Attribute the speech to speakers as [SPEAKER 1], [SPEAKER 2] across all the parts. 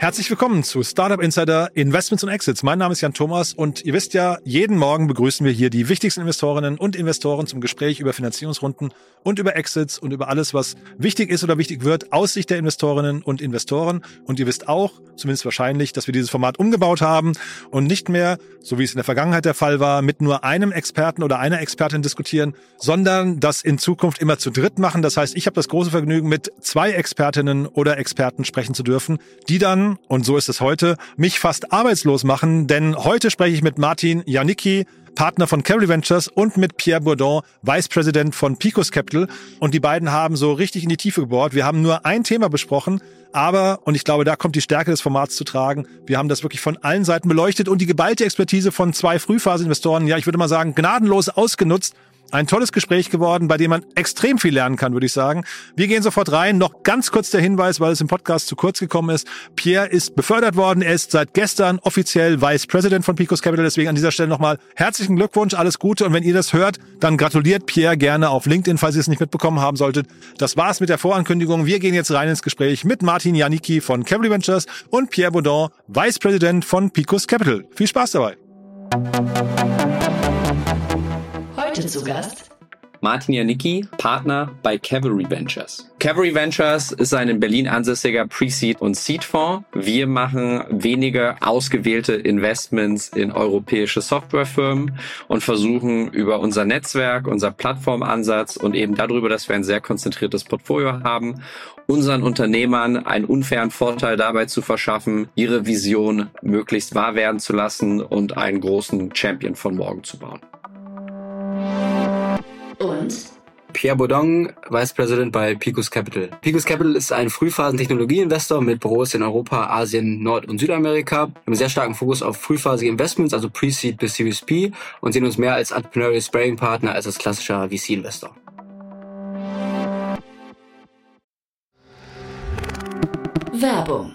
[SPEAKER 1] Herzlich willkommen zu Startup Insider Investments und Exits. Mein Name ist Jan Thomas und ihr wisst ja, jeden Morgen begrüßen wir hier die wichtigsten Investorinnen und Investoren zum Gespräch über Finanzierungsrunden und über Exits und über alles, was wichtig ist oder wichtig wird aus Sicht der Investorinnen und Investoren. Und ihr wisst auch, zumindest wahrscheinlich, dass wir dieses Format umgebaut haben und nicht mehr, so wie es in der Vergangenheit der Fall war, mit nur einem Experten oder einer Expertin diskutieren, sondern das in Zukunft immer zu dritt machen. Das heißt, ich habe das große Vergnügen, mit zwei Expertinnen oder Experten sprechen zu dürfen, die dann und so ist es heute, mich fast arbeitslos machen, denn heute spreche ich mit Martin Janicki, Partner von Carry Ventures und mit Pierre Bourdon, Vice President von Picos Capital. Und die beiden haben so richtig in die Tiefe gebohrt. Wir haben nur ein Thema besprochen, aber, und ich glaube, da kommt die Stärke des Formats zu tragen, wir haben das wirklich von allen Seiten beleuchtet und die geballte Expertise von zwei Frühphaseninvestoren, ja, ich würde mal sagen, gnadenlos ausgenutzt ein tolles Gespräch geworden, bei dem man extrem viel lernen kann, würde ich sagen. Wir gehen sofort rein. Noch ganz kurz der Hinweis, weil es im Podcast zu kurz gekommen ist. Pierre ist befördert worden. Er ist seit gestern offiziell Vice President von Picos Capital. Deswegen an dieser Stelle nochmal herzlichen Glückwunsch, alles Gute. Und wenn ihr das hört, dann gratuliert Pierre gerne auf LinkedIn, falls ihr es nicht mitbekommen haben solltet. Das war's mit der Vorankündigung. Wir gehen jetzt rein ins Gespräch mit Martin Janicki von Cavalry Ventures und Pierre Baudon, Vice President von Picos Capital. Viel Spaß dabei.
[SPEAKER 2] Heute zu Gast
[SPEAKER 3] Martin Janicki, Partner bei Cavalry Ventures. Cavalry Ventures ist ein in Berlin ansässiger Pre-Seed und Seed-Fonds. Wir machen wenige ausgewählte Investments in europäische Softwarefirmen und versuchen über unser Netzwerk, unser Plattformansatz und eben darüber, dass wir ein sehr konzentriertes Portfolio haben, unseren Unternehmern einen unfairen Vorteil dabei zu verschaffen, ihre Vision möglichst wahr werden zu lassen und einen großen Champion von morgen zu bauen
[SPEAKER 2] und
[SPEAKER 4] Pierre Baudon, Vice President bei Picos Capital. Picos Capital ist ein Frühphasen-Technologieinvestor mit Büros in Europa, Asien, Nord- und Südamerika. Wir haben einen sehr starken Fokus auf frühphasige Investments, also Pre-Seed bis Series P und sehen uns mehr als Entrepreneurial Sparring Partner als als klassischer VC-Investor.
[SPEAKER 2] Werbung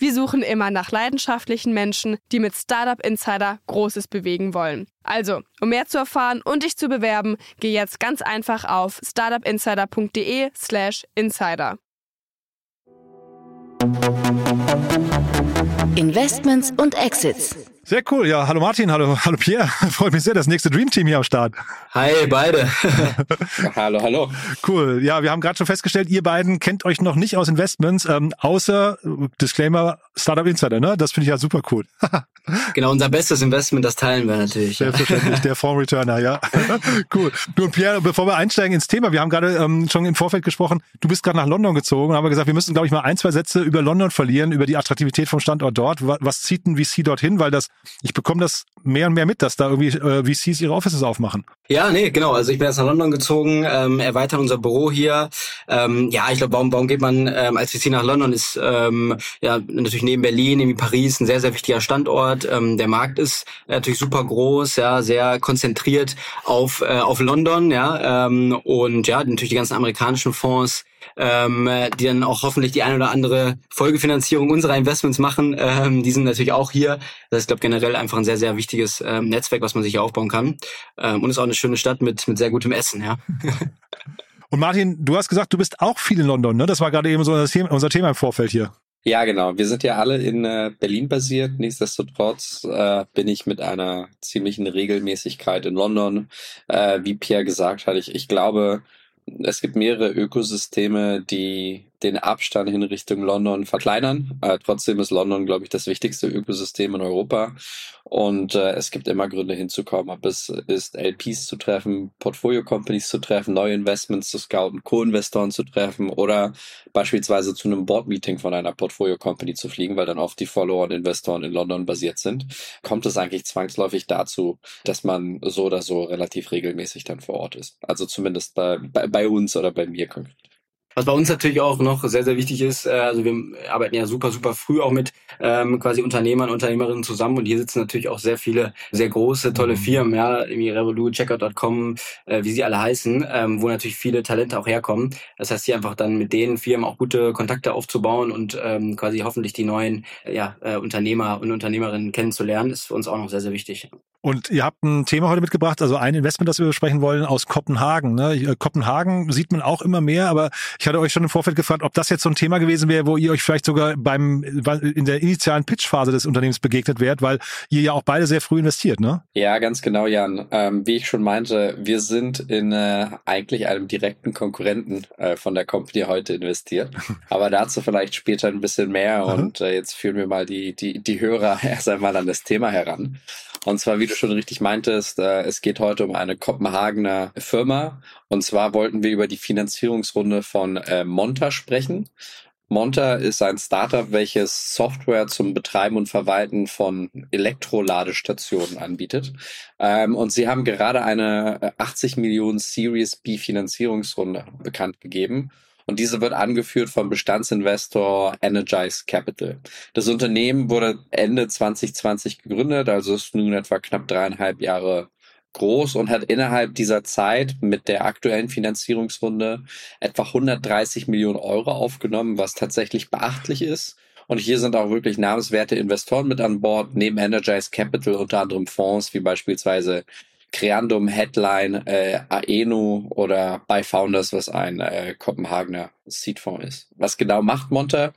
[SPEAKER 5] Wir suchen immer nach leidenschaftlichen Menschen, die mit Startup Insider Großes bewegen wollen. Also, um mehr zu erfahren und dich zu bewerben, geh jetzt ganz einfach auf startupinsider.de/slash insider.
[SPEAKER 2] Investments und Exits.
[SPEAKER 1] Sehr cool. Ja, hallo Martin, hallo, hallo Pierre. Freut mich sehr, das nächste Dream Team hier am Start.
[SPEAKER 4] Hi, beide.
[SPEAKER 3] hallo, hallo.
[SPEAKER 1] Cool. Ja, wir haben gerade schon festgestellt, ihr beiden kennt euch noch nicht aus Investments, ähm, außer Disclaimer Startup Insider, ne? Das finde ich ja super cool.
[SPEAKER 4] genau, unser bestes Investment, das teilen wir natürlich.
[SPEAKER 1] Selbstverständlich, der Fonds-Returner, ja. cool. Du und Pierre, bevor wir einsteigen ins Thema, wir haben gerade ähm, schon im Vorfeld gesprochen, du bist gerade nach London gezogen und haben gesagt, wir müssen, glaube ich, mal ein, zwei Sätze über London verlieren, über die Attraktivität vom Standort dort. Was zieht ein VC dorthin? Weil das ich bekomme das mehr und mehr mit, dass da irgendwie äh, VCs ihre Offices aufmachen.
[SPEAKER 4] Ja, nee, genau. Also ich bin jetzt nach London gezogen, ähm, erweitern unser Büro hier. Ähm, ja, ich glaube, warum, warum geht man ähm, als VC nach London? Ist ähm, ja natürlich neben Berlin, neben Paris ein sehr, sehr wichtiger Standort. Ähm, der Markt ist natürlich super groß, ja, sehr konzentriert auf, äh, auf London, ja. Ähm, und ja, natürlich die ganzen amerikanischen Fonds ähm, die dann auch hoffentlich die eine oder andere Folgefinanzierung unserer Investments machen. Ähm, die sind natürlich auch hier. Das ist, glaube generell einfach ein sehr, sehr wichtiges ähm, Netzwerk, was man sich aufbauen kann. Ähm, und ist auch eine schöne Stadt mit, mit sehr gutem Essen, ja.
[SPEAKER 1] und Martin, du hast gesagt, du bist auch viel in London, ne? Das war gerade eben so unser Thema, unser Thema im Vorfeld hier.
[SPEAKER 3] Ja, genau. Wir sind ja alle in äh, Berlin basiert. Nichtsdestotrotz äh, bin ich mit einer ziemlichen Regelmäßigkeit in London. Äh, wie Pierre gesagt hat, ich, ich glaube, es gibt mehrere Ökosysteme, die den Abstand hin Richtung London verkleinern. Äh, trotzdem ist London, glaube ich, das wichtigste Ökosystem in Europa. Und äh, es gibt immer Gründe hinzukommen, ob es ist, LPs zu treffen, Portfolio-Companies zu treffen, neue Investments zu scouten, Co-Investoren zu treffen oder beispielsweise zu einem Board-Meeting von einer Portfolio-Company zu fliegen, weil dann oft die Follower und Investoren in London basiert sind. Kommt es eigentlich zwangsläufig dazu, dass man so oder so relativ regelmäßig dann vor Ort ist. Also zumindest bei, bei, bei uns oder bei mir konkret.
[SPEAKER 4] Was bei uns natürlich auch noch sehr, sehr wichtig ist, äh, also wir arbeiten ja super, super früh auch mit ähm, quasi Unternehmern, Unternehmerinnen zusammen und hier sitzen natürlich auch sehr viele, sehr große, tolle mhm. Firmen, ja, wie Revolut, Checkout.com, äh, wie sie alle heißen, ähm, wo natürlich viele Talente auch herkommen. Das heißt, hier einfach dann mit den Firmen auch gute Kontakte aufzubauen und ähm, quasi hoffentlich die neuen äh, ja, äh, Unternehmer und Unternehmerinnen kennenzulernen, ist für uns auch noch sehr, sehr wichtig.
[SPEAKER 1] Und ihr habt ein Thema heute mitgebracht, also ein Investment, das wir besprechen wollen, aus Kopenhagen. Ne? Kopenhagen sieht man auch immer mehr, aber ich hatte euch schon im Vorfeld gefragt, ob das jetzt so ein Thema gewesen wäre, wo ihr euch vielleicht sogar beim in der initialen Pitchphase des Unternehmens begegnet wärt, weil ihr ja auch beide sehr früh investiert, ne?
[SPEAKER 3] Ja, ganz genau, Jan. Ähm, wie ich schon meinte, wir sind in äh, eigentlich einem direkten Konkurrenten äh, von der Company heute investiert. Aber dazu vielleicht später ein bisschen mehr. Und äh, jetzt führen wir mal die, die, die Hörer erst einmal an das Thema heran. Und zwar, wie du schon richtig meintest, äh, es geht heute um eine Kopenhagener Firma. Und zwar wollten wir über die Finanzierungsrunde von äh, Monta sprechen. Monta ist ein Startup, welches Software zum Betreiben und Verwalten von Elektroladestationen anbietet. Ähm, und sie haben gerade eine 80 äh, Millionen Series B Finanzierungsrunde bekannt gegeben. Und diese wird angeführt vom Bestandsinvestor Energize Capital. Das Unternehmen wurde Ende 2020 gegründet, also ist nun etwa knapp dreieinhalb Jahre groß und hat innerhalb dieser Zeit mit der aktuellen Finanzierungsrunde etwa 130 Millionen Euro aufgenommen, was tatsächlich beachtlich ist. Und hier sind auch wirklich namenswerte Investoren mit an Bord, neben Energize Capital unter anderem Fonds wie beispielsweise Creandum, Headline, äh, Aeno oder bei Founders, was ein äh, Kopenhagener Seedfonds ist. Was genau macht Monta?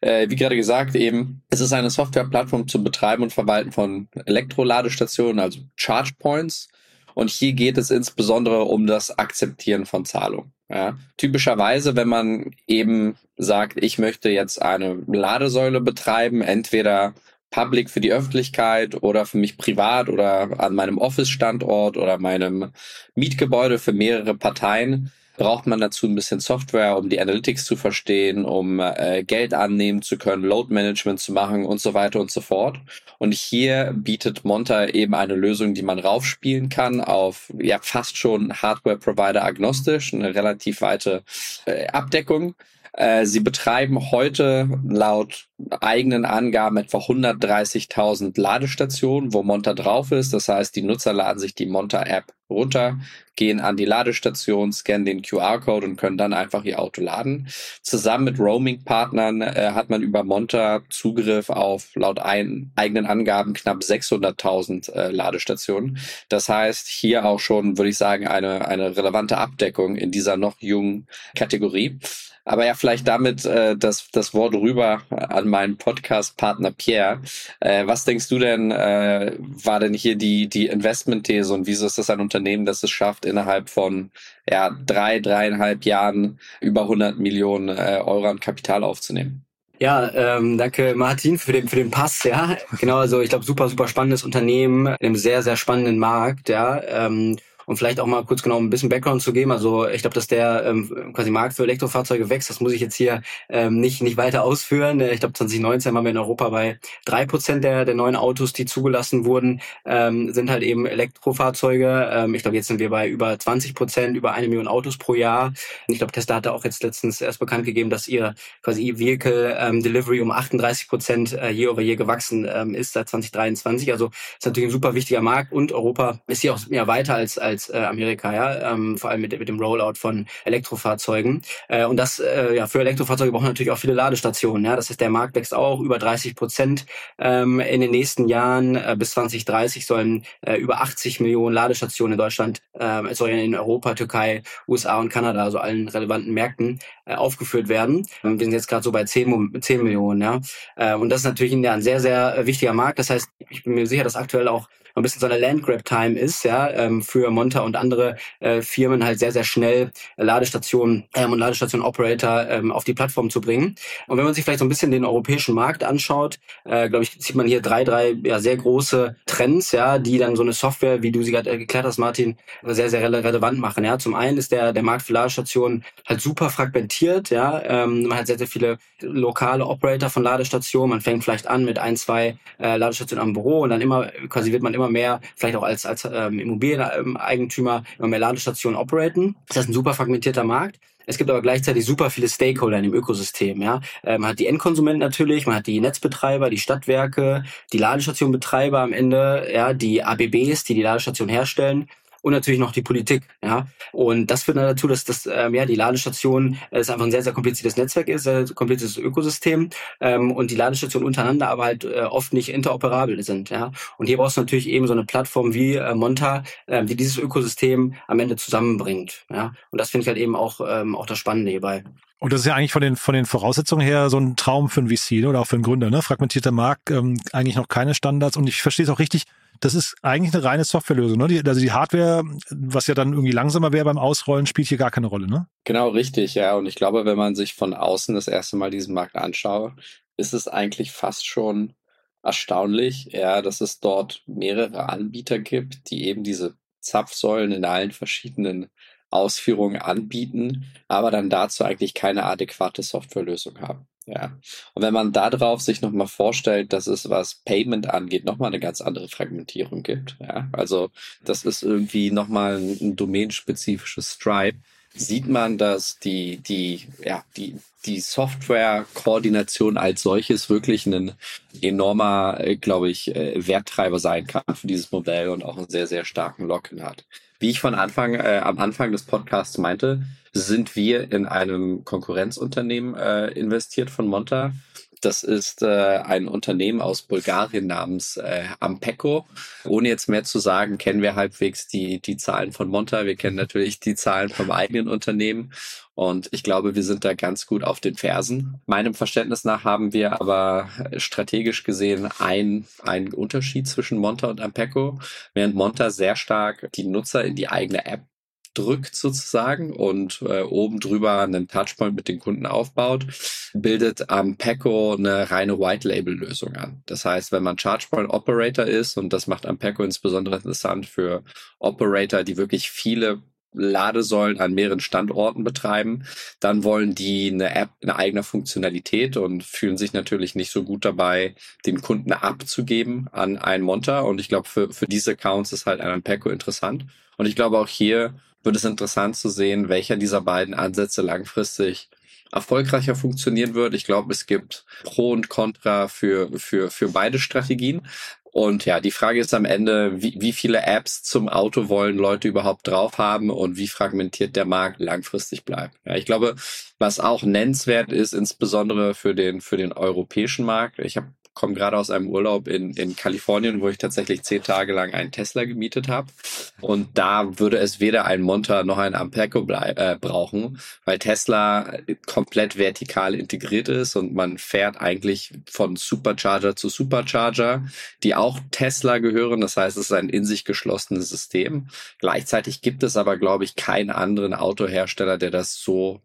[SPEAKER 3] Äh, wie gerade gesagt, eben, es ist eine Softwareplattform zum Betreiben und Verwalten von Elektroladestationen, also Charge Points. Und hier geht es insbesondere um das Akzeptieren von Zahlungen. Ja, typischerweise, wenn man eben sagt, ich möchte jetzt eine Ladesäule betreiben, entweder public für die Öffentlichkeit oder für mich privat oder an meinem Office-Standort oder meinem Mietgebäude für mehrere Parteien, braucht man dazu ein bisschen Software, um die Analytics zu verstehen, um äh, Geld annehmen zu können, Load Management zu machen und so weiter und so fort. Und hier bietet Monta eben eine Lösung, die man raufspielen kann auf ja fast schon Hardware-Provider agnostisch, eine relativ weite äh, Abdeckung. Äh, sie betreiben heute laut eigenen Angaben etwa 130.000 Ladestationen, wo Monta drauf ist. Das heißt, die Nutzer laden sich die Monta-App runter, gehen an die Ladestation, scannen den QR-Code und können dann einfach ihr Auto laden. Zusammen mit Roaming-Partnern äh, hat man über Monta Zugriff auf laut ein, eigenen Angaben knapp 600.000 äh, Ladestationen. Das heißt, hier auch schon, würde ich sagen, eine, eine relevante Abdeckung in dieser noch jungen Kategorie. Aber ja, vielleicht damit äh, das, das Wort rüber an meinen Podcast-Partner Pierre. Äh, was denkst du denn, äh, war denn hier die, die Investment-These und wieso ist das ein Unternehmen, das es schafft, innerhalb von ja, drei, dreieinhalb Jahren über 100 Millionen äh, Euro an Kapital aufzunehmen?
[SPEAKER 4] Ja, ähm, danke Martin für den für den Pass. Ja, genau. Also ich glaube super super spannendes Unternehmen in einem sehr sehr spannenden Markt. Ja, ähm, und vielleicht auch mal kurz genau ein bisschen Background zu geben. Also ich glaube, dass der ähm, quasi Markt für Elektrofahrzeuge wächst. Das muss ich jetzt hier ähm, nicht nicht weiter ausführen. Äh, ich glaube, 2019 waren wir in Europa bei drei Prozent der der neuen Autos, die zugelassen wurden, ähm, sind halt eben Elektrofahrzeuge. Ähm, ich glaube, jetzt sind wir bei über 20 Prozent, über eine Million Autos pro Jahr. Ich glaube, Tesla hatte auch jetzt letztens erst bekannt gegeben, dass ihr quasi E-Vehicle ähm, Delivery um 38 Prozent äh, year over year gewachsen ähm, ist seit 2023. Also ist natürlich ein super wichtiger Markt und Europa ist hier auch mehr weiter als als als äh, Amerika, ja, ähm, vor allem mit, mit dem Rollout von Elektrofahrzeugen. Äh, und das, äh, ja, für Elektrofahrzeuge brauchen natürlich auch viele Ladestationen. Ja, das heißt, der Markt wächst auch über 30 Prozent ähm, in den nächsten Jahren. Äh, bis 2030 sollen äh, über 80 Millionen Ladestationen in Deutschland, äh, sorry, in Europa, Türkei, USA und Kanada, also allen relevanten Märkten, äh, aufgeführt werden. Wir sind jetzt gerade so bei 10, 10 Millionen, ja. Äh, und das ist natürlich ein, ein sehr, sehr wichtiger Markt. Das heißt, ich bin mir sicher, dass aktuell auch ein bisschen so eine Landgrab-Time ist, ja, ähm, für Monta und andere äh, Firmen halt sehr, sehr schnell Ladestationen ähm, und Ladestation-Operator ähm, auf die Plattform zu bringen. Und wenn man sich vielleicht so ein bisschen den europäischen Markt anschaut, äh, glaube ich, sieht man hier drei, drei ja, sehr große Trends, ja, die dann so eine Software, wie du sie gerade erklärt hast, Martin, sehr, sehr rele relevant machen. Ja, zum einen ist der der Markt für Ladestationen halt super fragmentiert. Ja, ähm, man hat sehr, sehr viele lokale Operator von Ladestationen. Man fängt vielleicht an mit ein, zwei äh, Ladestationen am Büro und dann immer quasi wird man immer mehr, vielleicht auch als als ähm, Immobilieneigentümer immer mehr Ladestationen operaten. Das ist ein super fragmentierter Markt. Es gibt aber gleichzeitig super viele Stakeholder in dem Ökosystem. Ja, äh, man hat die Endkonsumenten natürlich, man hat die Netzbetreiber, die Stadtwerke, die Ladestationbetreiber am Ende, ja, die ABBs, die die Ladestation herstellen und natürlich noch die Politik. Ja, und das führt dann dazu, dass das ähm, ja die Ladestation äh, ist einfach ein sehr sehr kompliziertes Netzwerk ist, sehr kompliziertes Ökosystem ähm, und die Ladestationen untereinander aber halt äh, oft nicht interoperabel sind. Ja, und hier brauchst du natürlich eben so eine Plattform wie äh, Monta, äh, die dieses Ökosystem am Ende zusammenbringt. Ja, und das finde ich halt eben auch ähm, auch das Spannende hierbei.
[SPEAKER 1] Und das ist ja eigentlich von den, von den Voraussetzungen her so ein Traum für ein VC oder auch für einen Gründer, ne? Fragmentierter Markt, ähm, eigentlich noch keine Standards. Und ich verstehe es auch richtig, das ist eigentlich eine reine Softwarelösung. Ne? Die, also die Hardware, was ja dann irgendwie langsamer wäre beim Ausrollen, spielt hier gar keine Rolle, ne?
[SPEAKER 3] Genau, richtig, ja. Und ich glaube, wenn man sich von außen das erste Mal diesen Markt anschaut, ist es eigentlich fast schon erstaunlich, ja, dass es dort mehrere Anbieter gibt, die eben diese Zapfsäulen in allen verschiedenen Ausführungen anbieten, aber dann dazu eigentlich keine adäquate Softwarelösung haben. Ja. Und wenn man darauf sich nochmal vorstellt, dass es, was Payment angeht, nochmal eine ganz andere Fragmentierung gibt. Ja. Also, das ist irgendwie nochmal ein, ein domänenspezifisches Stripe sieht man, dass die, die, ja, die, die Software-Koordination als solches wirklich ein enormer, äh, glaube ich, äh, Werttreiber sein kann für dieses Modell und auch einen sehr, sehr starken Lock-in hat. Wie ich von Anfang, äh, am Anfang des Podcasts meinte, sind wir in einem Konkurrenzunternehmen äh, investiert von Monta. Das ist äh, ein Unternehmen aus Bulgarien namens äh, Ampeco. Ohne jetzt mehr zu sagen, kennen wir halbwegs die, die Zahlen von Monta. Wir kennen natürlich die Zahlen vom eigenen Unternehmen. Und ich glaube, wir sind da ganz gut auf den Fersen. Meinem Verständnis nach haben wir aber strategisch gesehen ein, einen Unterschied zwischen Monta und Ampeco. Während Monta sehr stark die Nutzer in die eigene App drückt sozusagen und äh, oben drüber einen Touchpoint mit den Kunden aufbaut, bildet am Ampeco eine reine White-Label-Lösung an. Das heißt, wenn man ChargePoint-Operator ist, und das macht Ampeco insbesondere interessant für Operator, die wirklich viele Ladesäulen an mehreren Standorten betreiben, dann wollen die eine App, eine eigene Funktionalität und fühlen sich natürlich nicht so gut dabei, den Kunden abzugeben an einen Monter. Und ich glaube, für, für diese Accounts ist halt ein Ampeco interessant. Und ich glaube auch hier wird es interessant zu sehen, welcher dieser beiden Ansätze langfristig erfolgreicher funktionieren wird. Ich glaube, es gibt Pro und Contra für, für, für beide Strategien. Und ja, die Frage ist am Ende, wie, wie viele Apps zum Auto wollen Leute überhaupt drauf haben und wie fragmentiert der Markt langfristig bleibt. Ja, ich glaube, was auch nennenswert ist, insbesondere für den, für den europäischen Markt. Ich habe komme gerade aus einem Urlaub in, in Kalifornien, wo ich tatsächlich zehn Tage lang einen Tesla gemietet habe. Und da würde es weder ein Monta noch ein Ampeco äh, brauchen, weil Tesla komplett vertikal integriert ist und man fährt eigentlich von Supercharger zu Supercharger, die auch Tesla gehören. Das heißt, es ist ein in sich geschlossenes System. Gleichzeitig gibt es aber, glaube ich, keinen anderen Autohersteller, der das so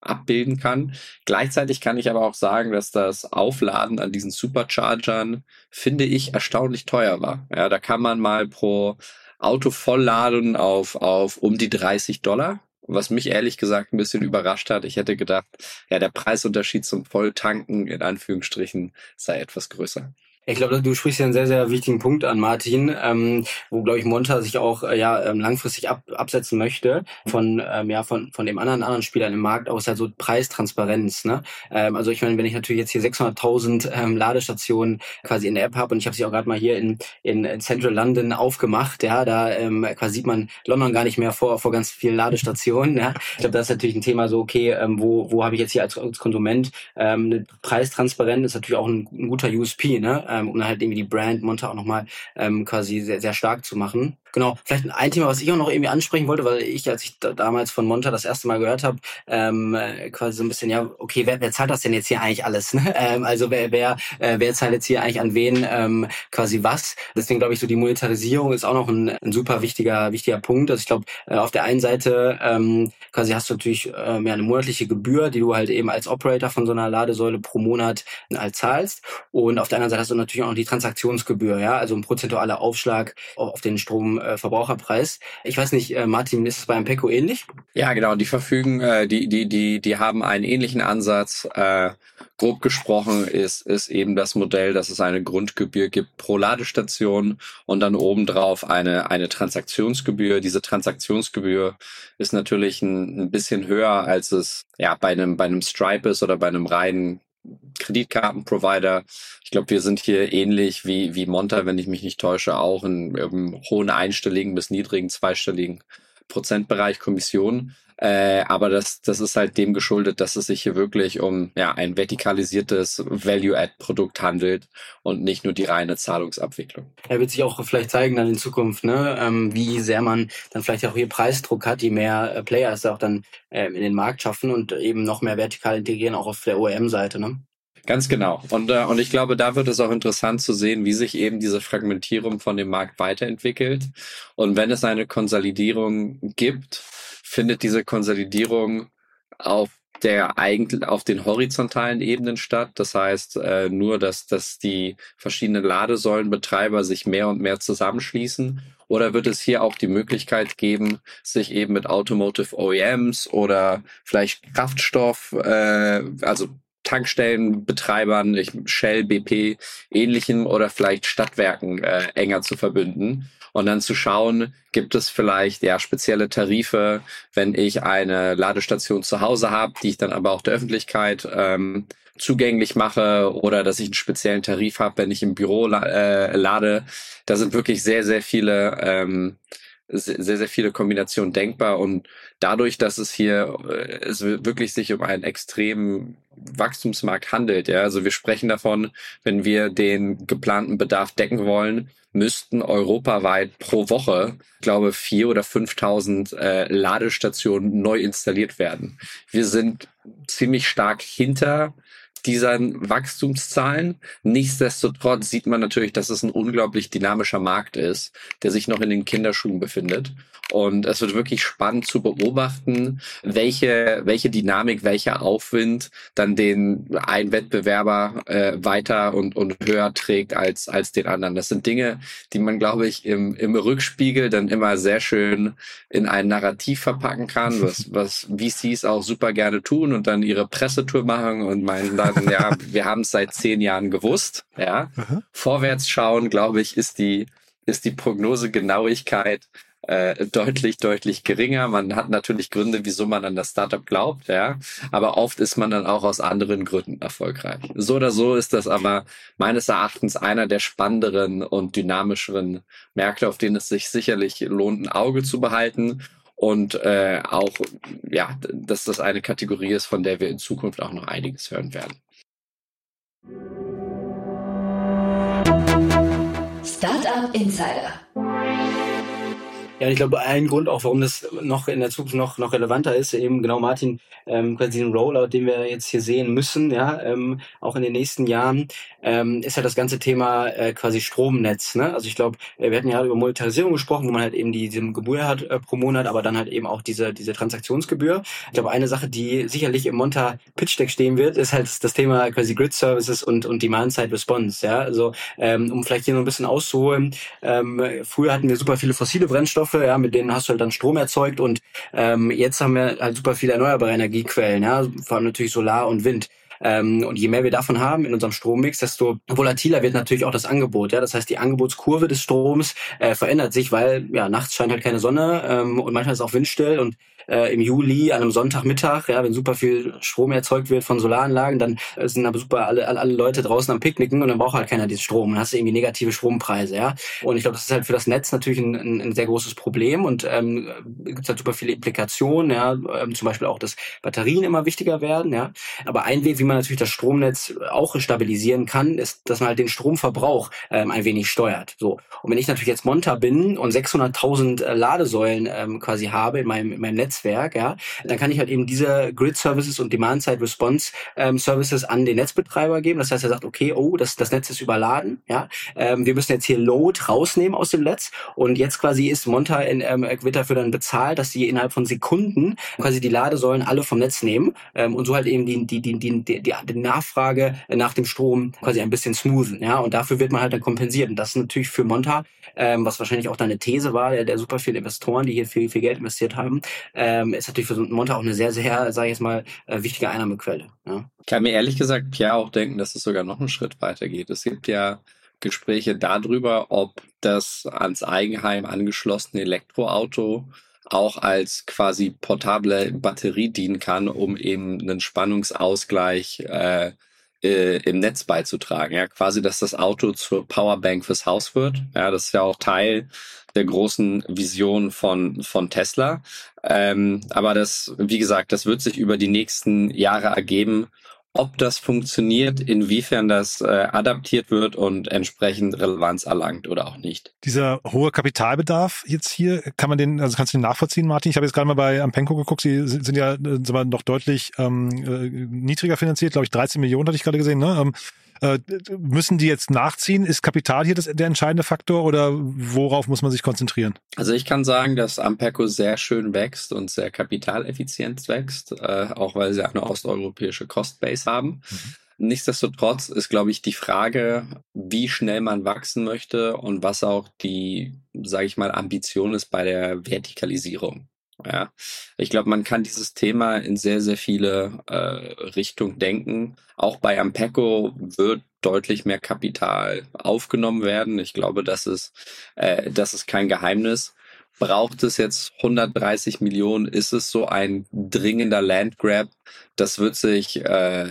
[SPEAKER 3] abbilden kann. Gleichzeitig kann ich aber auch sagen, dass das Aufladen an diesen Superchargern, finde ich, erstaunlich teuer war. Ja, da kann man mal pro Auto vollladen auf, auf um die 30 Dollar. Was mich ehrlich gesagt ein bisschen überrascht hat. Ich hätte gedacht, ja, der Preisunterschied zum Volltanken in Anführungsstrichen sei etwas größer.
[SPEAKER 4] Ich glaube, du sprichst ja einen sehr, sehr wichtigen Punkt an, Martin, ähm, wo, glaube ich, Monta sich auch äh, ja ähm, langfristig ab, absetzen möchte von ähm, ja von von dem anderen anderen Spielern im Markt aus, halt so Preistransparenz. Ne? Ähm, also ich meine, wenn ich natürlich jetzt hier 600.000 ähm, Ladestationen quasi in der App habe und ich habe sie auch gerade mal hier in, in Central London aufgemacht, ja, da ähm, quasi sieht man London gar nicht mehr vor vor ganz vielen Ladestationen. Ja? Ich glaube, das ist natürlich ein Thema so, okay, ähm, wo wo habe ich jetzt hier als, als Konsument ähm, Preistransparenz ist natürlich auch ein, ein guter USP, ne? Ähm, um halt irgendwie die Brand Monta auch nochmal ähm, quasi sehr, sehr stark zu machen. Genau, vielleicht ein Thema, was ich auch noch irgendwie ansprechen wollte, weil ich, als ich da, damals von Monta das erste Mal gehört habe, ähm, äh, quasi so ein bisschen, ja, okay, wer, wer zahlt das denn jetzt hier eigentlich alles? Ne? Ähm, also wer, wer, äh, wer zahlt jetzt hier eigentlich an wen ähm, quasi was? Deswegen glaube ich, so die Monetarisierung ist auch noch ein, ein super wichtiger, wichtiger Punkt. Also ich glaube, äh, auf der einen Seite ähm, quasi hast du natürlich ähm, ja, eine monatliche Gebühr, die du halt eben als Operator von so einer Ladesäule pro Monat halt zahlst. Und auf der anderen Seite hast du natürlich auch noch die Transaktionsgebühr, ja, also ein prozentualer Aufschlag auf den Stromverbraucherpreis. Ich weiß nicht, äh, Martin, ist es bei Ampeco ähnlich?
[SPEAKER 3] Ja, genau. Die verfügen, äh, die, die, die, die haben einen ähnlichen Ansatz. Äh, grob gesprochen ist, ist eben das Modell, dass es eine Grundgebühr gibt pro Ladestation und dann obendrauf eine, eine Transaktionsgebühr. Diese Transaktionsgebühr ist natürlich ein, ein bisschen höher, als es ja bei einem, bei einem Stripe ist oder bei einem reinen Kreditkartenprovider. Ich glaube, wir sind hier ähnlich wie, wie Monta, wenn ich mich nicht täusche, auch in, im hohen einstelligen bis niedrigen zweistelligen Prozentbereich Kommission. Äh, aber das, das ist halt dem geschuldet, dass es sich hier wirklich um ja, ein vertikalisiertes Value-Add-Produkt handelt und nicht nur die reine Zahlungsabwicklung.
[SPEAKER 4] Er wird sich auch vielleicht zeigen dann in Zukunft, ne, ähm, wie sehr man dann vielleicht auch hier Preisdruck hat, je mehr äh, Player es auch dann ähm, in den Markt schaffen und eben noch mehr vertikal integrieren, auch auf der OEM-Seite. Ne?
[SPEAKER 3] Ganz genau. Und, äh, und ich glaube, da wird es auch interessant zu sehen, wie sich eben diese Fragmentierung von dem Markt weiterentwickelt. Und wenn es eine Konsolidierung gibt, findet diese Konsolidierung auf der eigentlich auf den horizontalen Ebenen statt. Das heißt äh, nur, dass, dass die verschiedenen Ladesäulenbetreiber sich mehr und mehr zusammenschließen. Oder wird es hier auch die Möglichkeit geben, sich eben mit Automotive OEMs oder vielleicht Kraftstoff, äh, also Tankstellenbetreibern, Shell, BP, ähnlichen oder vielleicht Stadtwerken äh, enger zu verbünden und dann zu schauen, gibt es vielleicht ja spezielle Tarife, wenn ich eine Ladestation zu Hause habe, die ich dann aber auch der Öffentlichkeit ähm, zugänglich mache oder dass ich einen speziellen Tarif habe, wenn ich im Büro äh, lade. Da sind wirklich sehr, sehr viele ähm, sehr, sehr viele Kombinationen denkbar und dadurch, dass es hier äh, es wirklich sich um einen extremen Wachstumsmarkt handelt, ja, also wir sprechen davon, wenn wir den geplanten Bedarf decken wollen, müssten europaweit pro Woche, glaube, vier oder 5.000 äh, Ladestationen neu installiert werden. Wir sind ziemlich stark hinter diesen Wachstumszahlen. Nichtsdestotrotz sieht man natürlich, dass es ein unglaublich dynamischer Markt ist, der sich noch in den Kinderschuhen befindet. Und es wird wirklich spannend zu beobachten, welche, welche Dynamik, welcher Aufwind dann den einen Wettbewerber äh, weiter und, und höher trägt als, als den anderen. Das sind Dinge, die man, glaube ich, im, im Rückspiegel dann immer sehr schön in ein Narrativ verpacken kann, was, was VCs auch super gerne tun und dann ihre Pressetour machen und meinen dann, ja, wir haben es seit zehn Jahren gewusst. Ja. Vorwärts schauen, glaube ich, ist die, ist die Prognosegenauigkeit äh, deutlich, deutlich geringer. Man hat natürlich Gründe, wieso man an das Startup glaubt, ja. Aber oft ist man dann auch aus anderen Gründen erfolgreich. So oder so ist das aber meines Erachtens einer der spannenderen und dynamischeren Märkte, auf denen es sich sicherlich lohnt, ein Auge zu behalten. Und äh, auch, ja, dass das eine Kategorie ist, von der wir in Zukunft auch noch einiges hören werden.
[SPEAKER 2] Startup Insider.
[SPEAKER 4] Ja, ich glaube, ein Grund auch, warum das noch in der Zukunft noch, noch relevanter ist, eben genau Martin, ähm, quasi den Rollout, den wir jetzt hier sehen müssen, ja, ähm, auch in den nächsten Jahren, ähm, ist ja das ganze Thema äh, quasi Stromnetz. Ne? Also ich glaube, wir hatten ja über Monetarisierung gesprochen, wo man halt eben die, diese Gebühr hat äh, pro Monat, aber dann halt eben auch diese, diese Transaktionsgebühr. Ich glaube, eine Sache, die sicherlich im Monta Pitch Deck stehen wird, ist halt das Thema quasi Grid Services und, und Demand Side Response. Ja? Also ähm, um vielleicht hier noch ein bisschen auszuholen, ähm, früher hatten wir super viele fossile Brennstoffe, Brennstoffe, ja, mit denen hast du halt dann Strom erzeugt und ähm, jetzt haben wir halt super viele erneuerbare Energiequellen, ja, vor allem natürlich Solar und Wind. Ähm, und je mehr wir davon haben in unserem Strommix, desto volatiler wird natürlich auch das Angebot. Ja? Das heißt, die Angebotskurve des Stroms äh, verändert sich, weil ja nachts scheint halt keine Sonne ähm, und manchmal ist auch windstill und äh, im Juli an einem Sonntagmittag, ja, wenn super viel Strom erzeugt wird von Solaranlagen, dann äh, sind aber super alle, alle, Leute draußen am Picknicken und dann braucht halt keiner diesen Strom. Dann hast du irgendwie negative Strompreise, ja. Und ich glaube, das ist halt für das Netz natürlich ein, ein, ein sehr großes Problem und ähm, gibt halt super viele Implikationen, ja, ähm, zum Beispiel auch, dass Batterien immer wichtiger werden, ja. Aber ein Weg, wie man natürlich das Stromnetz auch stabilisieren kann, ist, dass man halt den Stromverbrauch ähm, ein wenig steuert. So. Und wenn ich natürlich jetzt Monta bin und 600.000 äh, Ladesäulen ähm, quasi habe in meinem, in meinem Netzwerk, ja, dann kann ich halt eben diese Grid Services und Demand Side Response ähm, Services an den Netzbetreiber geben. Das heißt, er sagt, okay, oh, das, das Netz ist überladen, ja, ähm, wir müssen jetzt hier Load rausnehmen aus dem Netz. Und jetzt quasi ist Monta in, ähm, wird dafür dann bezahlt, dass sie innerhalb von Sekunden quasi die Ladesäulen alle vom Netz nehmen ähm, und so halt eben die, die, die, die, die, die Nachfrage nach dem Strom quasi ein bisschen smoothen, ja, und dafür wird man halt dann kompensiert. Und das ist natürlich für Monta, ähm, was wahrscheinlich auch deine These war, der, der super viele Investoren, die hier viel, viel Geld investiert haben, ähm, ist natürlich für Monta auch eine sehr, sehr, sage ich jetzt mal, äh, wichtige Einnahmequelle. Ja.
[SPEAKER 3] Ich kann mir ehrlich gesagt Pierre auch denken, dass es sogar noch einen Schritt weiter geht. Es gibt ja Gespräche darüber, ob das ans Eigenheim angeschlossene Elektroauto auch als quasi portable Batterie dienen kann, um eben einen Spannungsausgleich äh, äh, im Netz beizutragen. Ja, quasi, dass das Auto zur Powerbank fürs Haus wird. Ja, das ist ja auch Teil der großen Vision von, von Tesla. Ähm, aber das, wie gesagt, das wird sich über die nächsten Jahre ergeben, ob das funktioniert, inwiefern das äh, adaptiert wird und entsprechend Relevanz erlangt oder auch nicht.
[SPEAKER 1] Dieser hohe Kapitalbedarf jetzt hier, kann man den, also kannst du den nachvollziehen, Martin? Ich habe jetzt gerade mal bei Ampenco geguckt, sie sind ja sind wir, noch deutlich ähm, äh, niedriger finanziert, glaube ich 13 Millionen hatte ich gerade gesehen, ne? Ähm, äh, müssen die jetzt nachziehen? Ist Kapital hier das, der entscheidende Faktor oder worauf muss man sich konzentrieren?
[SPEAKER 3] Also ich kann sagen, dass Amperco sehr schön wächst und sehr kapitaleffizient wächst, äh, auch weil sie eine osteuropäische Costbase haben. Mhm. Nichtsdestotrotz ist, glaube ich, die Frage, wie schnell man wachsen möchte und was auch die, sage ich mal, Ambition ist bei der Vertikalisierung. Ja, ich glaube, man kann dieses Thema in sehr, sehr viele äh, Richtungen denken. Auch bei Ampeco wird deutlich mehr Kapital aufgenommen werden. Ich glaube, das ist, äh, das ist kein Geheimnis. Braucht es jetzt 130 Millionen? Ist es so ein dringender Landgrab? Das wird sich äh,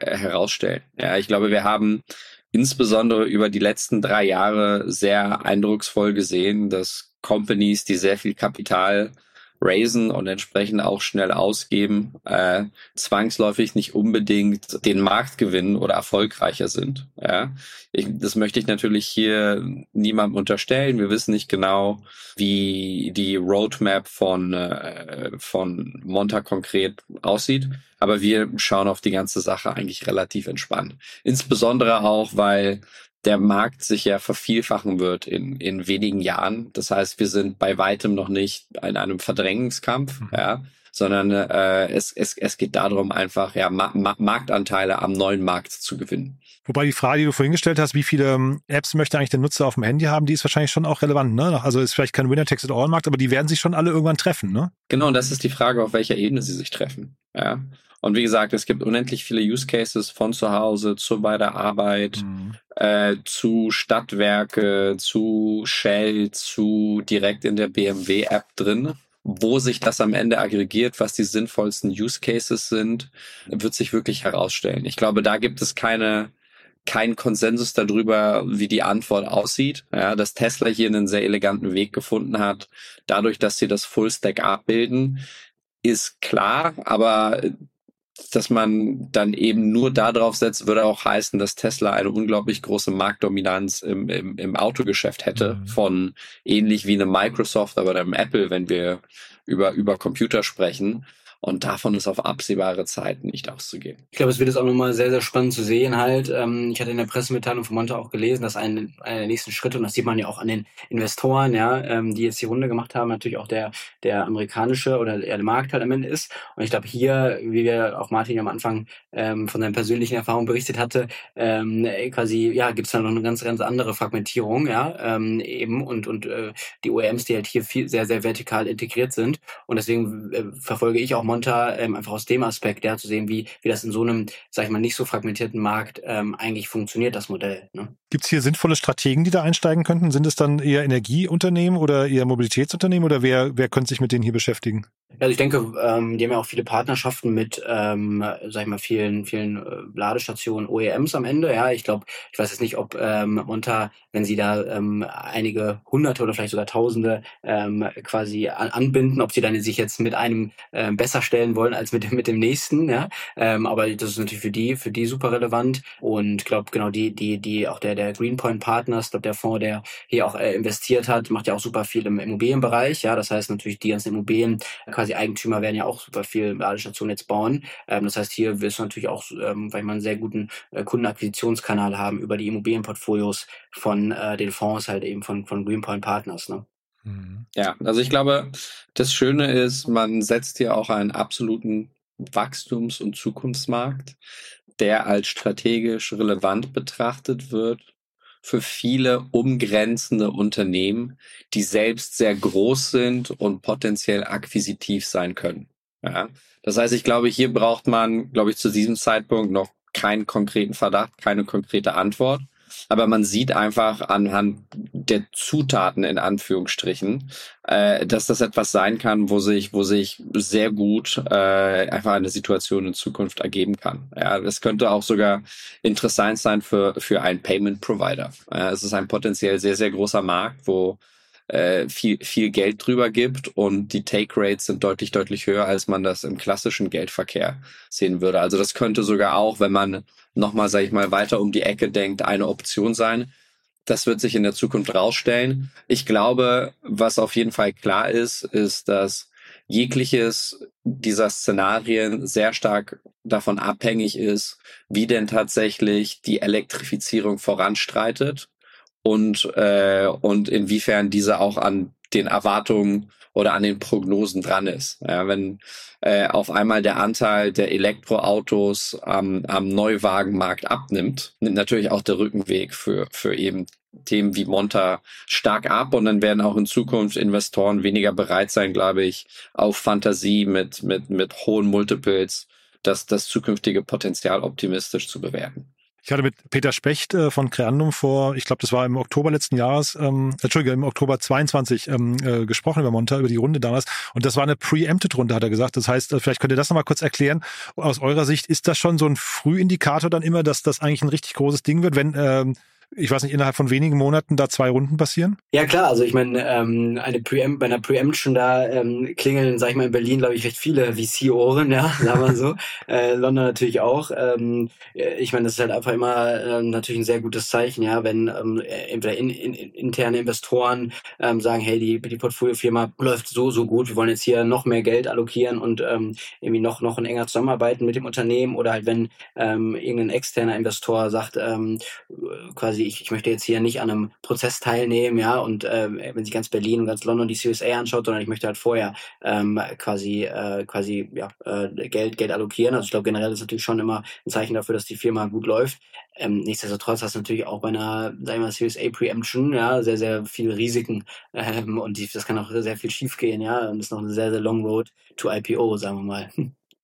[SPEAKER 3] herausstellen. Ja, ich glaube, wir haben insbesondere über die letzten drei Jahre sehr eindrucksvoll gesehen, dass Companies, die sehr viel Kapital raisen und entsprechend auch schnell ausgeben, äh, zwangsläufig nicht unbedingt den Markt gewinnen oder erfolgreicher sind. Ja, ich, das möchte ich natürlich hier niemandem unterstellen. Wir wissen nicht genau, wie die Roadmap von äh, von Monta konkret aussieht, aber wir schauen auf die ganze Sache eigentlich relativ entspannt. Insbesondere auch, weil der Markt sich ja vervielfachen wird in, in wenigen Jahren. Das heißt, wir sind bei weitem noch nicht in einem Verdrängungskampf, mhm. ja, sondern äh, es, es, es geht darum, einfach ja, Ma Ma Marktanteile am neuen Markt zu gewinnen.
[SPEAKER 1] Wobei die Frage, die du vorhin gestellt hast, wie viele ähm, Apps möchte eigentlich der Nutzer auf dem Handy haben, die ist wahrscheinlich schon auch relevant. Ne? Also ist vielleicht kein Winner-Takes-it-all-Markt, aber die werden sich schon alle irgendwann treffen. Ne?
[SPEAKER 3] Genau, und das ist die Frage, auf welcher Ebene sie sich treffen. Ja. Und wie gesagt, es gibt unendlich viele Use Cases von zu Hause zu bei der Arbeit, mhm. äh, zu Stadtwerke, zu Shell, zu direkt in der BMW-App drin. Wo sich das am Ende aggregiert, was die sinnvollsten Use Cases sind, wird sich wirklich herausstellen. Ich glaube, da gibt es keine, kein Konsensus darüber, wie die Antwort aussieht. Ja, dass Tesla hier einen sehr eleganten Weg gefunden hat, dadurch, dass sie das Full Stack abbilden, ist klar, aber dass man dann eben nur darauf setzt, würde auch heißen, dass Tesla eine unglaublich große Marktdominanz im, im, im Autogeschäft hätte, mhm. von ähnlich wie eine Microsoft, aber einem Apple, wenn wir über, über Computer sprechen. Und davon ist auf absehbare Zeit nicht auszugehen.
[SPEAKER 4] Ich glaube, es wird jetzt auch nochmal sehr, sehr spannend zu sehen halt. Ähm, ich hatte in der Pressemitteilung von Monte auch gelesen, dass ein, einer der nächsten Schritte, und das sieht man ja auch an den Investoren, ja, ähm, die jetzt die Runde gemacht haben, natürlich auch der, der amerikanische oder der Markt halt am Ende ist. Und ich glaube hier, wie wir auch Martin am Anfang ähm, von seinen persönlichen Erfahrungen berichtet hatte, quasi, ja, gibt es da noch eine ganz, ganz andere Fragmentierung, ja, eben und, und äh, die OEMs, die halt hier viel, sehr, sehr vertikal integriert sind. Und deswegen äh, verfolge ich auch Monta ähm, einfach aus dem Aspekt, ja, zu sehen, wie, wie das in so einem, sag ich mal, nicht so fragmentierten Markt ähm, eigentlich funktioniert, das Modell. Ne?
[SPEAKER 1] Gibt es hier sinnvolle Strategen, die da einsteigen könnten? Sind es dann eher Energieunternehmen oder eher Mobilitätsunternehmen oder wer, wer könnte sich mit denen hier beschäftigen?
[SPEAKER 4] Also ich denke, ähm, die haben ja auch viele Partnerschaften mit, ähm, sag ich mal, vielen, vielen äh, Ladestationen, OEMs am Ende. Ja, ich glaube, ich weiß jetzt nicht, ob ähm, Monta, wenn sie da ähm, einige Hunderte oder vielleicht sogar Tausende ähm, quasi an, anbinden, ob sie dann sich jetzt mit einem ähm, besser stellen wollen als mit mit dem nächsten. Ja, ähm, aber das ist natürlich für die, für die super relevant. Und glaube genau die, die, die auch der der Greenpoint Partners, glaube der Fonds, der hier auch äh, investiert hat, macht ja auch super viel im Immobilienbereich. Ja, das heißt natürlich die ganzen Immobilien quasi quasi Eigentümer werden ja auch super viel Ladestationen jetzt bauen. Ähm, das heißt, hier wirst du natürlich auch, ähm, weil man einen sehr guten äh, Kundenakquisitionskanal haben über die Immobilienportfolios von äh, den Fonds halt eben von, von Greenpoint Partners. Ne?
[SPEAKER 3] Mhm. Ja, also ich glaube, das Schöne ist, man setzt hier auch einen absoluten Wachstums- und Zukunftsmarkt, der als strategisch relevant betrachtet wird für viele umgrenzende Unternehmen, die selbst sehr groß sind und potenziell akquisitiv sein können. Ja. Das heißt, ich glaube, hier braucht man, glaube ich, zu diesem Zeitpunkt noch keinen konkreten Verdacht, keine konkrete Antwort. Aber man sieht einfach anhand der Zutaten in Anführungsstrichen, äh, dass das etwas sein kann, wo sich, wo sich sehr gut äh, einfach eine Situation in Zukunft ergeben kann. Ja, das könnte auch sogar interessant sein für für einen Payment Provider. Ja, es ist ein potenziell sehr sehr großer Markt, wo äh, viel, viel Geld drüber gibt und die Take Rates sind deutlich, deutlich höher, als man das im klassischen Geldverkehr sehen würde. Also das könnte sogar auch, wenn man nochmal, sage ich mal, weiter um die Ecke denkt, eine Option sein. Das wird sich in der Zukunft rausstellen. Ich glaube, was auf jeden Fall klar ist, ist, dass jegliches dieser Szenarien sehr stark davon abhängig ist, wie denn tatsächlich die Elektrifizierung voranstreitet und, äh, und inwiefern diese auch an den Erwartungen oder an den Prognosen dran ist. Ja, wenn äh, auf einmal der Anteil der Elektroautos am, am Neuwagenmarkt abnimmt, nimmt natürlich auch der Rückenweg für, für eben Themen wie Monta stark ab und dann werden auch in Zukunft Investoren weniger bereit sein, glaube ich, auf Fantasie mit, mit, mit hohen Multiples das, das zukünftige Potenzial optimistisch zu bewerten.
[SPEAKER 1] Ich hatte mit Peter Specht äh, von Creandum vor, ich glaube, das war im Oktober letzten Jahres, ähm, Entschuldige, im Oktober 22 ähm, äh, gesprochen über Monta, über die Runde damals. Und das war eine Preempted-Runde, hat er gesagt. Das heißt, äh, vielleicht könnt ihr das nochmal kurz erklären. Aus eurer Sicht, ist das schon so ein Frühindikator dann immer, dass das eigentlich ein richtig großes Ding wird, wenn ähm, ich weiß nicht, innerhalb von wenigen Monaten da zwei Runden passieren?
[SPEAKER 4] Ja klar, also ich meine, ähm, eine Preempt, bei einer Preemption da ähm, klingeln, sag ich mal, in Berlin, glaube ich, recht viele VC-Ohren, ja, sagen wir so. äh, London natürlich auch. Ähm, ich meine, das ist halt einfach immer ähm, natürlich ein sehr gutes Zeichen, ja, wenn ähm, entweder in, in, interne Investoren ähm, sagen, hey, die, die Portfoliofirma läuft so, so gut, wir wollen jetzt hier noch mehr Geld allokieren und ähm, irgendwie noch, noch in enger zusammenarbeiten mit dem Unternehmen oder halt wenn ähm, irgendein externer Investor sagt, ähm, quasi quasi, ich, ich möchte jetzt hier nicht an einem Prozess teilnehmen, ja, und äh, wenn sich ganz Berlin und ganz London die CSA anschaut, sondern ich möchte halt vorher ähm, quasi äh, quasi ja, äh, Geld, Geld allokieren. Also ich glaube generell ist natürlich schon immer ein Zeichen dafür, dass die Firma gut läuft. Ähm, nichtsdestotrotz hast du natürlich auch bei einer, sagen wir mal, Series A Preemption, ja, sehr, sehr viele Risiken ähm, und die, das kann auch sehr viel schiefgehen, ja, und ist noch eine sehr, sehr long road to IPO, sagen wir mal.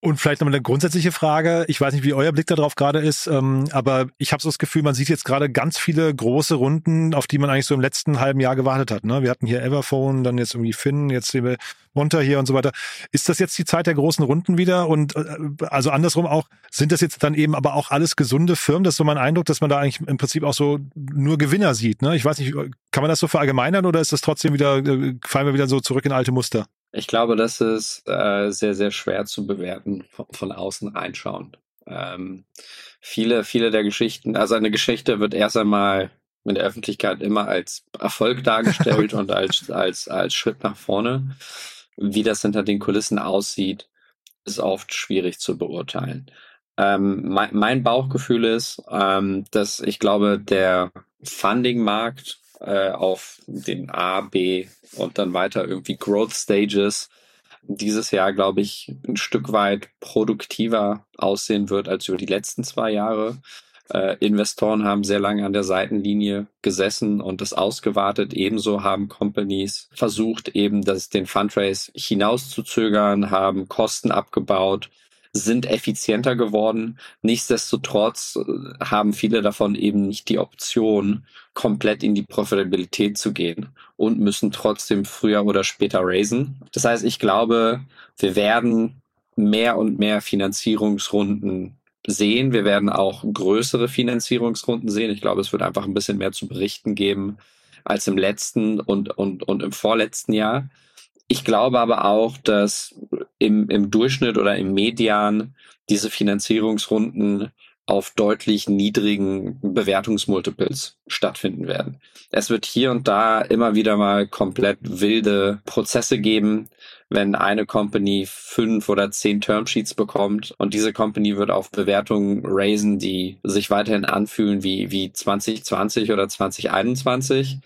[SPEAKER 1] Und vielleicht nochmal eine grundsätzliche Frage. Ich weiß nicht, wie euer Blick darauf gerade ist, ähm, aber ich habe so das Gefühl, man sieht jetzt gerade ganz viele große Runden, auf die man eigentlich so im letzten halben Jahr gewartet hat. Ne? Wir hatten hier Everphone, dann jetzt irgendwie Finn, jetzt sehen wir Monta hier und so weiter. Ist das jetzt die Zeit der großen Runden wieder? Und äh, also andersrum auch, sind das jetzt dann eben aber auch alles gesunde Firmen? Das ist so mein Eindruck, dass man da eigentlich im Prinzip auch so nur Gewinner sieht. Ne? Ich weiß nicht, kann man das so verallgemeinern oder ist das trotzdem wieder, äh, fallen wir wieder so zurück in alte Muster?
[SPEAKER 3] Ich glaube, das ist äh, sehr, sehr schwer zu bewerten, von, von außen reinschauend. Ähm, viele, viele der Geschichten, also eine Geschichte wird erst einmal in der Öffentlichkeit immer als Erfolg dargestellt und als, als, als Schritt nach vorne. Wie das hinter den Kulissen aussieht, ist oft schwierig zu beurteilen. Ähm, mein, mein Bauchgefühl ist, ähm, dass ich glaube, der Funding-Markt äh, auf den A, B und dann weiter irgendwie Growth Stages dieses Jahr, glaube ich, ein Stück weit produktiver aussehen wird als über die letzten zwei Jahre. Äh, Investoren haben sehr lange an der Seitenlinie gesessen und das ausgewartet. Ebenso haben Companies versucht, eben das, den Fundraise hinauszuzögern, haben Kosten abgebaut, sind effizienter geworden. Nichtsdestotrotz äh, haben viele davon eben nicht die Option, komplett in die Profitabilität zu gehen und müssen trotzdem früher oder später raisen. Das heißt, ich glaube, wir werden mehr und mehr Finanzierungsrunden sehen. Wir werden auch größere Finanzierungsrunden sehen. Ich glaube, es wird einfach ein bisschen mehr zu berichten geben als im letzten und, und, und im vorletzten Jahr. Ich glaube aber auch, dass im, im Durchschnitt oder im Median diese Finanzierungsrunden auf deutlich niedrigen Bewertungsmultiples stattfinden werden. Es wird hier und da immer wieder mal komplett wilde Prozesse geben, wenn eine Company fünf oder zehn Termsheets bekommt und diese Company wird auf Bewertungen raisen, die sich weiterhin anfühlen wie, wie 2020 oder 2021.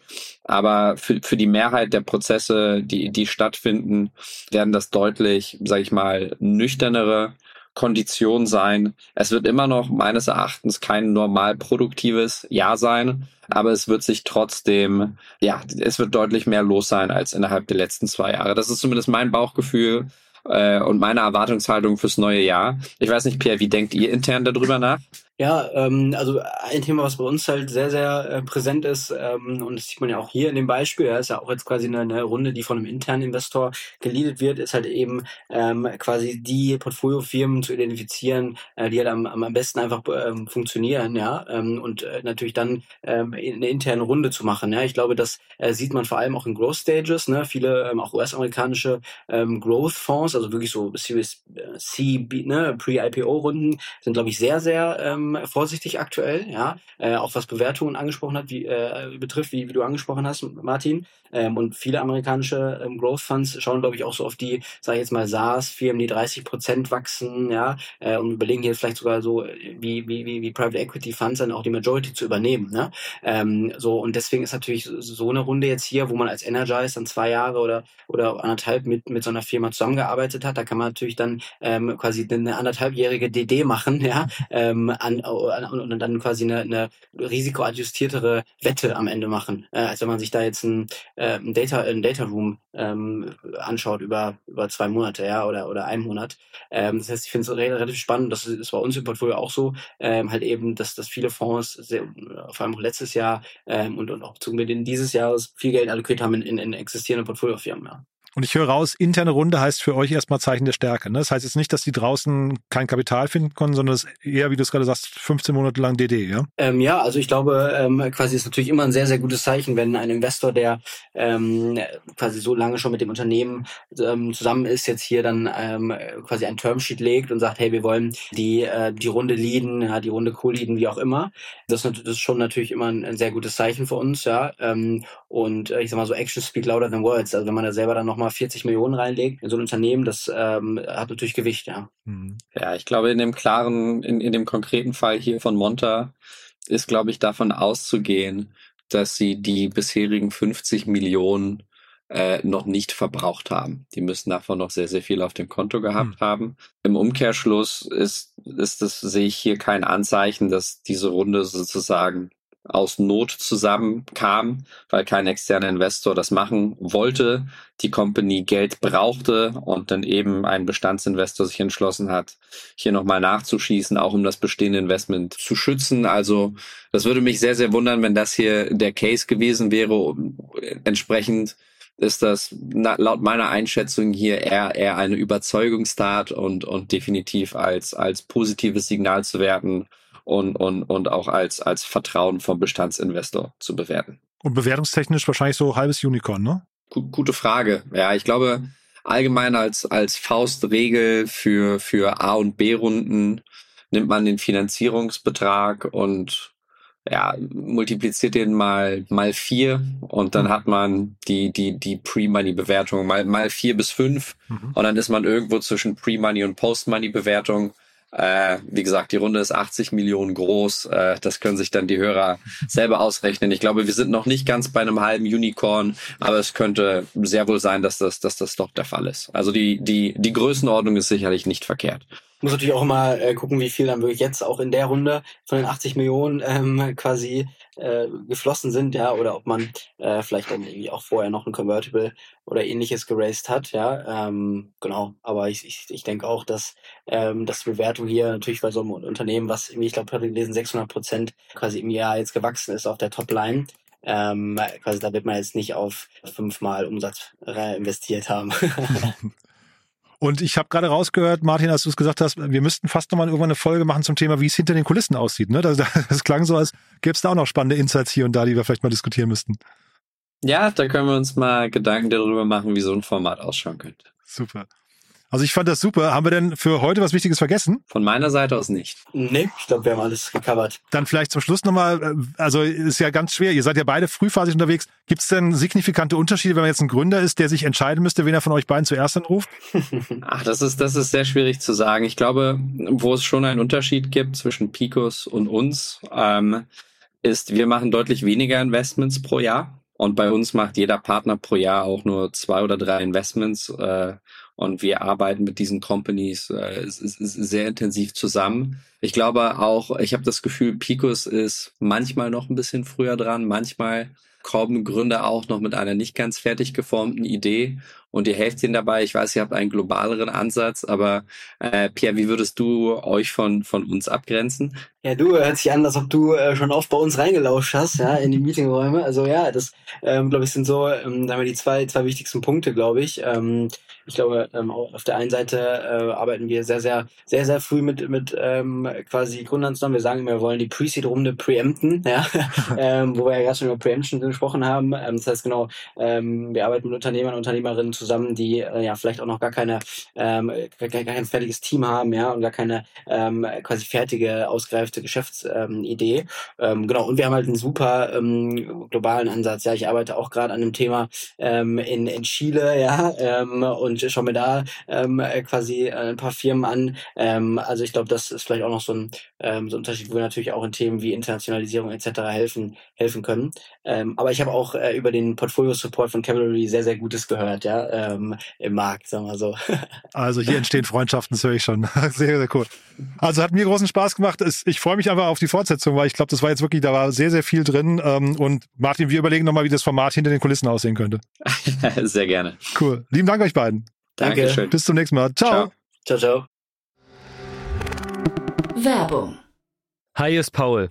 [SPEAKER 3] Aber für, für die Mehrheit der Prozesse, die, die stattfinden, werden das deutlich, sage ich mal, nüchternere Kondition sein. Es wird immer noch meines Erachtens kein normal produktives Jahr sein, aber es wird sich trotzdem, ja, es wird deutlich mehr los sein als innerhalb der letzten zwei Jahre. Das ist zumindest mein Bauchgefühl äh, und meine Erwartungshaltung fürs neue Jahr. Ich weiß nicht, Pierre, wie denkt ihr intern darüber nach?
[SPEAKER 4] Ja, ähm, also ein Thema, was bei uns halt sehr, sehr äh, präsent ist, ähm, und das sieht man ja auch hier in dem Beispiel, ja, ist ja auch jetzt quasi eine, eine Runde, die von einem internen Investor geleadet wird, ist halt eben ähm, quasi die Portfoliofirmen zu identifizieren, äh, die halt am, am besten einfach ähm, funktionieren, ja, ähm, und äh, natürlich dann ähm, eine interne Runde zu machen. Ja, ich glaube, das äh, sieht man vor allem auch in Growth Stages, ne, viele ähm, auch US-amerikanische ähm, Growth Fonds, also wirklich so Series äh, C, B, ne, Pre-IPO-Runden sind, glaube ich, sehr, sehr ähm, ähm, vorsichtig aktuell, ja, äh, auch was Bewertungen angesprochen hat, wie äh, betrifft, wie, wie du angesprochen hast, Martin. Ähm, und viele amerikanische ähm, Growth Funds schauen, glaube ich, auch so auf die, sage ich jetzt mal, SaaS-Firmen, die 30 Prozent wachsen, ja, äh, und überlegen hier vielleicht sogar so, wie, wie, wie, wie Private Equity Funds dann auch die Majority zu übernehmen, ne? Ähm, so, und deswegen ist natürlich so eine Runde jetzt hier, wo man als Energize dann zwei Jahre oder, oder anderthalb mit, mit so einer Firma zusammengearbeitet hat, da kann man natürlich dann ähm, quasi eine anderthalbjährige DD machen, ja, ähm, an, und, und dann quasi eine, eine risikoadjustiertere Wette am Ende machen, äh, als wenn man sich da jetzt ein, äh, ein Data, ein Data Room ähm, anschaut über, über zwei Monate, ja, oder, oder einen Monat. Ähm, das heißt, ich finde es relativ spannend, das ist bei uns im Portfolio auch so, ähm, halt eben, dass, dass viele Fonds, sehr, vor allem auch letztes Jahr ähm, und, und auch zu Beginn dieses Jahres viel Geld allokiert haben in, in, in existierende Portfoliofirmen, ja.
[SPEAKER 1] Und ich höre raus, interne Runde heißt für euch erstmal Zeichen der Stärke. Ne? Das heißt jetzt nicht, dass die draußen kein Kapital finden konnten, sondern eher, wie du es gerade sagst, 15 Monate lang DD, ja?
[SPEAKER 4] Ähm, ja, also ich glaube, ähm, quasi ist natürlich immer ein sehr, sehr gutes Zeichen, wenn ein Investor, der ähm, quasi so lange schon mit dem Unternehmen ähm, zusammen ist, jetzt hier dann ähm, quasi ein Termsheet legt und sagt, hey, wir wollen die, äh, die Runde leaden, ja, die Runde co-leaden, wie auch immer. Das, das ist schon natürlich immer ein, ein, sehr gutes Zeichen für uns, ja. Ähm, und äh, ich sag mal so, Action speak louder than words. Also wenn man da selber dann nochmal 40 Millionen reinlegt in so ein Unternehmen, das ähm, hat natürlich Gewicht, ja.
[SPEAKER 3] Mhm. Ja, ich glaube, in dem klaren, in, in dem konkreten Fall hier von Monta ist, glaube ich, davon auszugehen, dass sie die bisherigen 50 Millionen äh, noch nicht verbraucht haben. Die müssen davon noch sehr, sehr viel auf dem Konto gehabt hm. haben. Im Umkehrschluss ist, ist das, sehe ich hier kein Anzeichen, dass diese Runde sozusagen aus Not zusammenkam, weil kein externer Investor das machen wollte, die Company Geld brauchte und dann eben ein Bestandsinvestor sich entschlossen hat, hier nochmal nachzuschießen, auch um das bestehende Investment zu schützen. Also das würde mich sehr, sehr wundern, wenn das hier der Case gewesen wäre. Entsprechend ist das laut meiner Einschätzung hier eher, eher eine Überzeugungstat und, und definitiv als, als positives Signal zu werten und, und, und auch als, als Vertrauen vom Bestandsinvestor zu bewerten.
[SPEAKER 1] Und bewertungstechnisch wahrscheinlich so halbes Unicorn, ne?
[SPEAKER 3] Gute Frage. Ja, ich glaube, allgemein als, als Faustregel für, für A- und B-Runden nimmt man den Finanzierungsbetrag und ja, multipliziert den mal, mal vier und dann mhm. hat man die, die, die Pre-Money-Bewertung mal, mal vier bis fünf mhm. und dann ist man irgendwo zwischen Pre-Money und Post-Money-Bewertung äh, wie gesagt, die Runde ist 80 Millionen groß. Äh, das können sich dann die Hörer selber ausrechnen. Ich glaube, wir sind noch nicht ganz bei einem halben Unicorn, aber es könnte sehr wohl sein, dass das, dass das doch der Fall ist. Also die, die, die Größenordnung ist sicherlich nicht verkehrt.
[SPEAKER 4] muss natürlich auch immer äh, gucken, wie viel dann wirklich jetzt auch in der Runde von den 80 Millionen ähm, quasi äh, geflossen sind, ja, oder ob man äh, vielleicht dann irgendwie auch vorher noch ein Convertible oder ähnliches geraced hat, ja, ähm, genau. Aber ich, ich, ich denke auch, dass ähm, dass die Bewertung hier natürlich bei so einem Unternehmen, was irgendwie, ich glaube, ich habe gelesen, 600 Prozent quasi im Jahr jetzt gewachsen ist auf der Topline, ähm, quasi da wird man jetzt nicht auf fünfmal Umsatz investiert haben.
[SPEAKER 1] Und ich habe gerade rausgehört, Martin, als du es gesagt hast, wir müssten fast nochmal irgendwann eine Folge machen zum Thema, wie es hinter den Kulissen aussieht. Ne? Das, das klang so, als gäbe es da auch noch spannende Insights hier und da, die wir vielleicht mal diskutieren müssten.
[SPEAKER 3] Ja, da können wir uns mal Gedanken darüber machen, wie so ein Format ausschauen könnte.
[SPEAKER 1] Super. Also ich fand das super. Haben wir denn für heute was Wichtiges vergessen?
[SPEAKER 3] Von meiner Seite aus nicht.
[SPEAKER 4] Nee, ich glaube, wir haben alles gecovert.
[SPEAKER 1] Dann vielleicht zum Schluss nochmal, äh, also ist ja ganz schwer, ihr seid ja beide frühphasig unterwegs. Gibt es denn signifikante Unterschiede, wenn man jetzt ein Gründer ist, der sich entscheiden müsste, wen er von euch beiden zuerst anruft?
[SPEAKER 3] Ach, das ist, das ist sehr schwierig zu sagen. Ich glaube, wo es schon einen Unterschied gibt zwischen Picos und uns, ähm, ist, wir machen deutlich weniger Investments pro Jahr. Und bei uns macht jeder Partner pro Jahr auch nur zwei oder drei Investments. Äh, und wir arbeiten mit diesen Companies äh, sehr intensiv zusammen. Ich glaube auch, ich habe das Gefühl, Picos ist manchmal noch ein bisschen früher dran, manchmal kommen Gründer auch noch mit einer nicht ganz fertig geformten Idee und ihr helft ihnen dabei. Ich weiß, ihr habt einen globaleren Ansatz, aber äh, Pierre, wie würdest du euch von, von uns abgrenzen?
[SPEAKER 4] Ja, du hört sich an, als ob du äh, schon oft bei uns reingelauscht hast, ja, in die Meetingräume. Also ja, das ähm, glaube ich sind so, ähm, da haben wir die zwei, zwei wichtigsten Punkte, glaube ich. Ähm, ich glaube, ähm, auf der einen Seite äh, arbeiten wir sehr, sehr, sehr, sehr früh mit, mit ähm, quasi Gründern zusammen. Wir sagen immer, wir wollen die Pre-Seed-Runde preempten, ja, ähm, wo wir ja gerade schon über Preemption gesprochen haben. Ähm, das heißt genau, ähm, wir arbeiten mit Unternehmern und Unternehmerinnen zusammen, die äh, ja vielleicht auch noch gar keine, ähm, gar, gar kein fertiges Team haben, ja, und gar keine ähm, quasi fertige, ausgereifte Geschäftsidee. Ähm, ähm, genau, und wir haben halt einen super ähm, globalen Ansatz. Ja, ich arbeite auch gerade an einem Thema ähm, in, in Chile, ja, ähm, und schaue mir da ähm, äh, quasi äh, ein paar Firmen an. Ähm, also ich glaube, das ist vielleicht auch noch so ein, ähm, so ein Unterschied, wo wir natürlich auch in Themen wie Internationalisierung etc. helfen helfen können. Ähm, aber ich habe auch äh, über den Portfolio-Support von Cavalry sehr, sehr Gutes gehört, ja, ähm, im Markt, sagen wir so.
[SPEAKER 1] also hier entstehen Freundschaften, das höre ich schon. sehr, sehr cool. Also hat mir großen Spaß gemacht. Ich freue mich einfach auf die Fortsetzung, weil ich glaube, das war jetzt wirklich, da war sehr, sehr viel drin. Ähm, und Martin, wir überlegen nochmal, wie das Format hinter den Kulissen aussehen könnte.
[SPEAKER 3] sehr gerne.
[SPEAKER 1] Cool. Lieben Dank euch beiden.
[SPEAKER 4] Danke.
[SPEAKER 3] Dankeschön.
[SPEAKER 1] Bis zum nächsten Mal. Ciao.
[SPEAKER 4] Ciao, ciao.
[SPEAKER 2] Werbung.
[SPEAKER 6] Hi, ist Paul,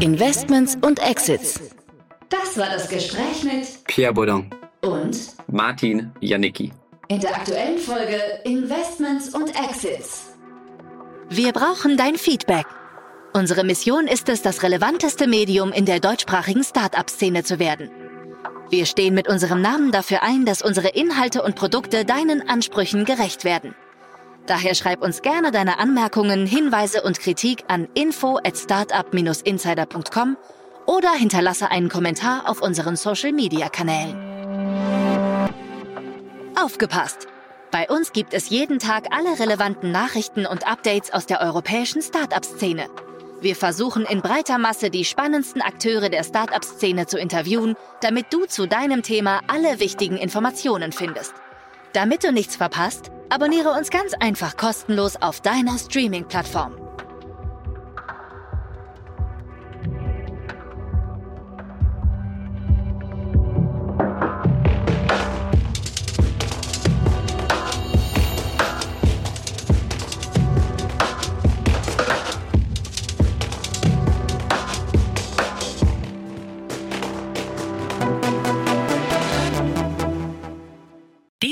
[SPEAKER 2] Investments und Exits. Das war das Gespräch mit
[SPEAKER 4] Pierre Baudin
[SPEAKER 2] und
[SPEAKER 3] Martin Janicki.
[SPEAKER 2] In der aktuellen Folge Investments und Exits. Wir brauchen dein Feedback. Unsere Mission ist es, das relevanteste Medium in der deutschsprachigen Start-up-Szene zu werden. Wir stehen mit unserem Namen dafür ein, dass unsere Inhalte und Produkte deinen Ansprüchen gerecht werden. Daher schreib uns gerne deine Anmerkungen, Hinweise und Kritik an info at startup-insider.com oder hinterlasse einen Kommentar auf unseren Social-Media-Kanälen. Aufgepasst! Bei uns gibt es jeden Tag alle relevanten Nachrichten und Updates aus der europäischen Startup-Szene. Wir versuchen in breiter Masse die spannendsten Akteure der Startup-Szene zu interviewen, damit du zu deinem Thema alle wichtigen Informationen findest. Damit du nichts verpasst, abonniere uns ganz einfach kostenlos auf deiner Streaming-Plattform.